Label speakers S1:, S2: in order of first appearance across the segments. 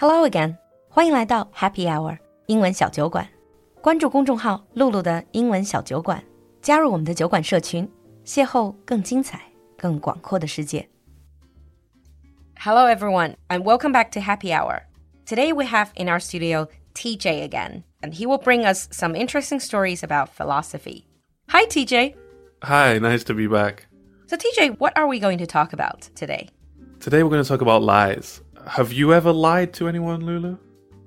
S1: Hello again，欢迎来到 Happy Hour 英文小酒馆。关注公众号“璐璐的英文小酒馆”，加入我们的酒馆社群，邂逅更精彩、更广阔的世界。Hello everyone, and welcome back to Happy Hour. Today we have in our studio TJ again, and he will bring us some interesting stories about philosophy. Hi TJ.
S2: Hi, nice to be back.
S1: So TJ, what are we going to talk about today?
S2: Today we're going to talk about lies. Have you ever lied to anyone, Lulu?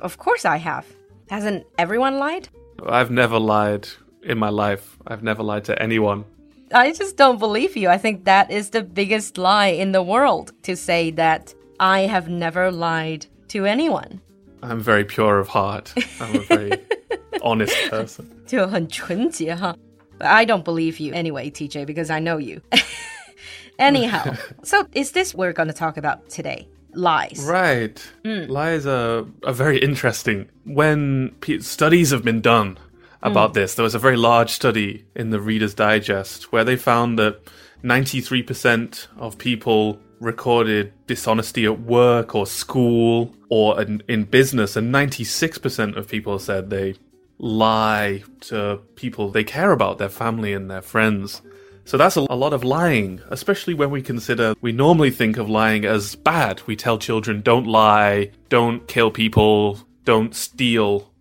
S1: Of course I have. Hasn't everyone lied?
S2: I've never lied in my life. I've never lied to anyone.
S1: I just don't believe you. I think that is the biggest lie in the world to say that I have never lied to anyone.
S2: I'm very pure of heart. I'm a very honest person.
S1: 就很纯洁哈. But I don't believe you anyway, TJ, because I know you. Anyhow, so is this we're going to talk about today? Lies.
S2: Right. Mm. Lies are, are very interesting. When studies have been done about mm. this, there was a very large study in the Reader's Digest where they found that 93% of people recorded dishonesty at work or school or in, in business, and 96% of people said they lie to people they care about, their family and their friends. So that's a, a, lot of lying, especially when we consider we normally think of lying as bad. We tell children, don't lie, don't kill people, don't steal.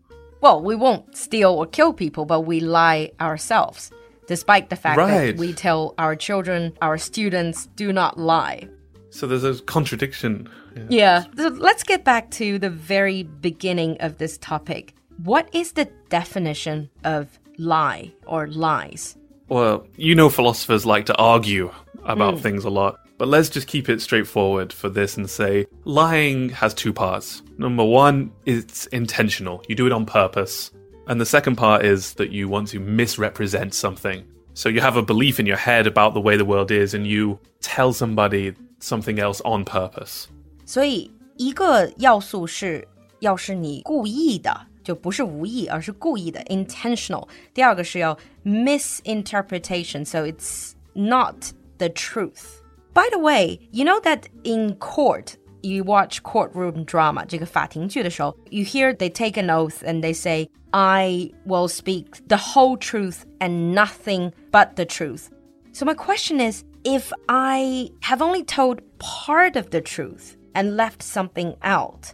S1: Well, we won't steal or kill people, but we lie ourselves, despite the fact
S2: Right.
S1: that we tell our children, our students, do not lie.
S2: So there's a contradiction. Yeah.
S1: Yeah. So let's get back to the very beginning of this topic. What is the definition of lie or lies?
S2: Well, you know, philosophers like to argue about things a lot, but let's just keep it straightforward for this and say lying has two parts. Number one, it's intentional, you do it on purpose. And the second part is that you want to misrepresent something. So you have a belief in your head about the way the world is, and you tell somebody something else on purpose.
S1: 所以一个要素是要是你故意的， 就不是无意，而是故意的 intentional。第二个是要 misinterpretation，so it's not the truth. By the way, you know that in court. You watch courtroom drama, 这个法庭剧的时候, you hear they take an oath and they say, I will speak the whole truth and nothing but the truth. So my question is, if I have only told part of the truth and left something out,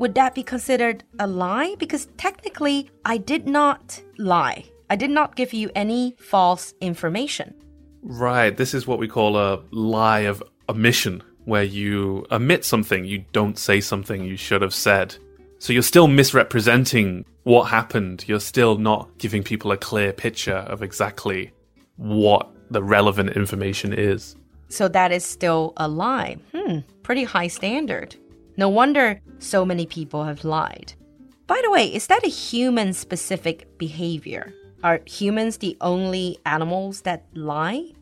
S1: would that be considered a lie? Because technically, I did not lie. I did not give you any false information.
S2: Right, this is what we call a lie of omission, where you omit something, you don't say something you should have said. So you're still misrepresenting what happened, you're still not giving people a clear picture of exactly what the relevant information is.
S1: So that is still a lie. Hmm, pretty high standard. No wonder so many people have lied. By the way, is that a human specific behavior? Are humans the only animals that lie?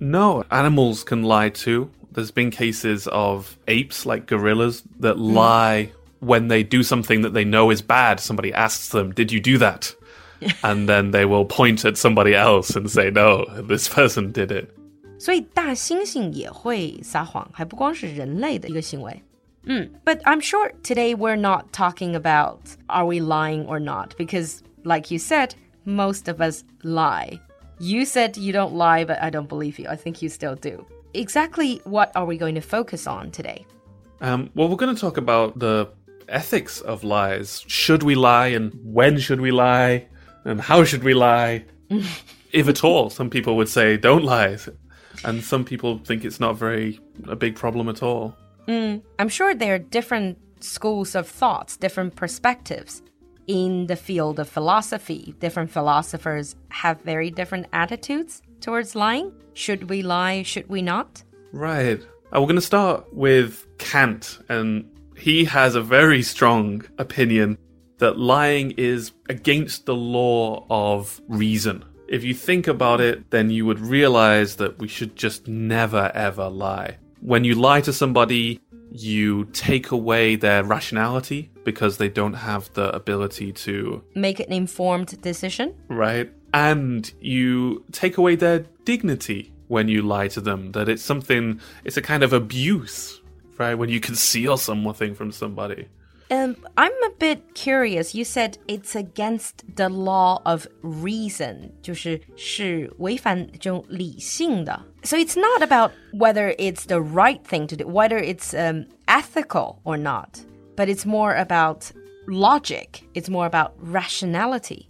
S2: No, animals can lie too. There's been cases of apes, like gorillas, that lie when they do something that they know is bad. Somebody asks them, Did you do that? and then they will point at somebody else and say, No, this person did it.
S1: 所以大猩猩也会撒谎，还不光是人类的一个行为。 嗯，But I'm sure today we're not talking about are we lying or not because, like you said, most of us lie. You said you don't lie, but I don't believe you. I think you still do. Exactly what are we going to focus on today?
S2: Um, well, we're going to talk about the ethics of lies. Should we lie, and when should we lie, and how should we lie? if at all, some people would say don't lie, and some people think it's not very a big problem at all.
S1: I'm sure there are different schools of thoughts, different perspectives. In the field of philosophy, different philosophers have very different attitudes towards lying. Should we lie? Should we not?
S2: Right. Uh, we're going to start with Kant, and he has a very strong opinion that lying is against the law of reason. If you think about it, then you would realize that we should just never ever lie. When you lie to somebody, you take away their rationality because they don't have the ability to,
S1: Make an informed decision?
S2: right? And you take away their dignity when you lie to them, that it's something, it's a kind of abuse, right? When you conceal something from somebody.
S1: Um, I'm a bit curious. You said it's against the law of reason, 就是是违反这种理性的. So it's not about whether it's the right thing to do, whether it's um, ethical or not, but it's more about logic. It's more about rationality.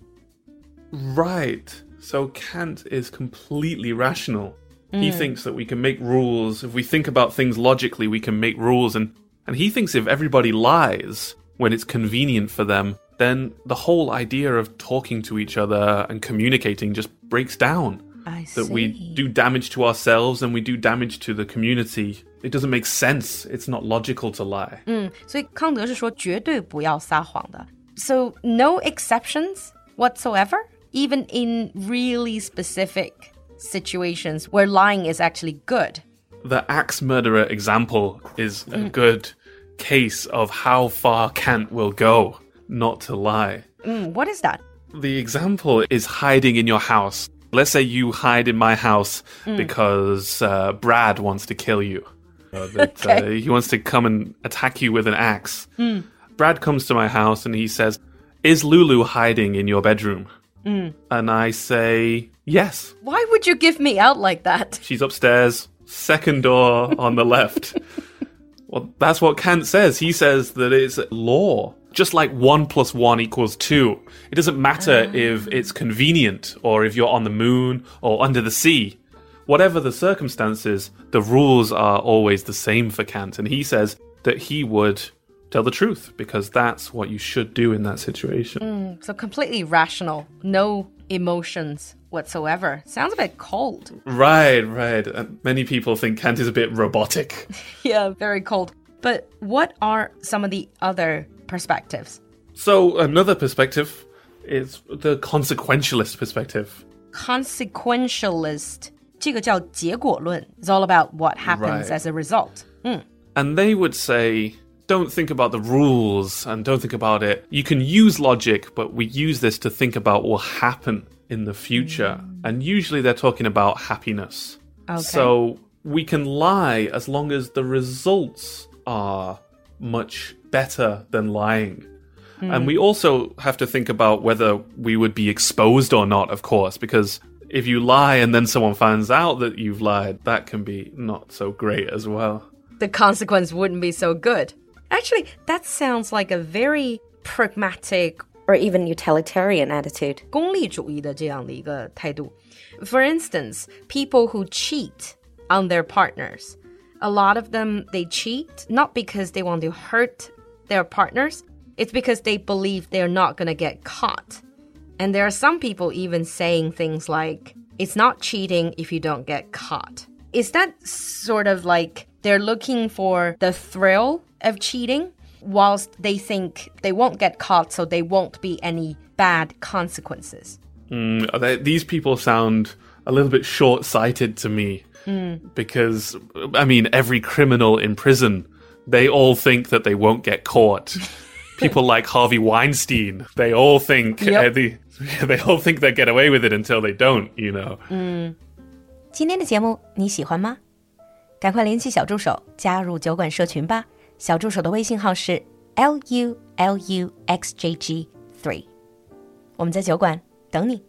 S2: Right. So Kant is completely rational. He thinks that we can make rules. If we think about things logically, we can make rules. And, and he thinks if everybody lies when it's convenient for them, then the whole idea of talking to each other and communicating just breaks down.
S1: I
S2: That we do damage to ourselves and we do damage to the community. It doesn't make sense. It's not logical to lie.
S1: 所以康德是说绝对不要撒谎的。So no exceptions whatsoever, even in really specific situations where lying is actually good.
S2: the axe murderer example is a good case of how far Kant will go not to lie.
S1: Mm, what is that?
S2: The example is hiding in your house. Let's say you hide in my house because uh, Brad wants to kill you. Uh, that, uh,
S1: Okay.
S2: he wants to come and attack you with an axe. Brad comes to my house and he says, Is Lulu hiding in your bedroom? And I say, Yes.
S1: Why would you give me out like that?
S2: She's upstairs, second door on the left. Well, that's what Kant says. He says that it's law. Just like one plus one equals two. It doesn't matter ah. if it's convenient or if you're on the moon or under the sea. Whatever the circumstances, the rules are always the same for Kant. And he says that he would tell the truth because that's what you should do in that situation.
S1: So completely rational, no emotions whatsoever. Sounds a bit cold.
S2: Right, right. And many people think Kant is a bit robotic.
S1: Yeah, very cold. But what are some of the other perspectives?
S2: So another perspective is the consequentialist perspective.
S1: Consequentialist. 这个叫结果论. It's all about what happens
S2: Right.
S1: as a result.
S2: And they would say, don't think about the rules and don't think about it. You can use logic, but we use this to think about what will happen in the future. Mm. And usually they're talking about happiness.
S1: Okay.
S2: So we can lie as long as the results are much better than lying. Hmm. And we also have to think about whether we would be exposed or not, of course, because if you lie and then someone finds out that you've lied, that can be not so great as well.
S1: the consequence wouldn't be so good. Actually, that sounds like a very pragmatic or even utilitarian attitude. 功利主义的这样的一个态度. For instance, people who cheat on their partners. A lot of them they cheat not because they want to hurt their partners, it's because they believe they're not going to get caught. And there are some people even saying things like, it's not cheating if you don't get caught. Is that sort of like they're looking for the thrill of cheating whilst they think they won't get caught, so there won't be any bad consequences?
S2: Mm, they, these people sound a little bit short sighted to me because, I mean, every criminal in prison, they all think that they won't get caught. People like Harvey Weinstein, they all think
S1: Yep.
S2: uh, the, they all think they get away with it until they don't, you know.
S1: 今天的节目你喜欢吗？ 赶快联系小助手加入酒馆社群吧。小助手的微信号是 l u l u x j g three，我们在酒馆等你。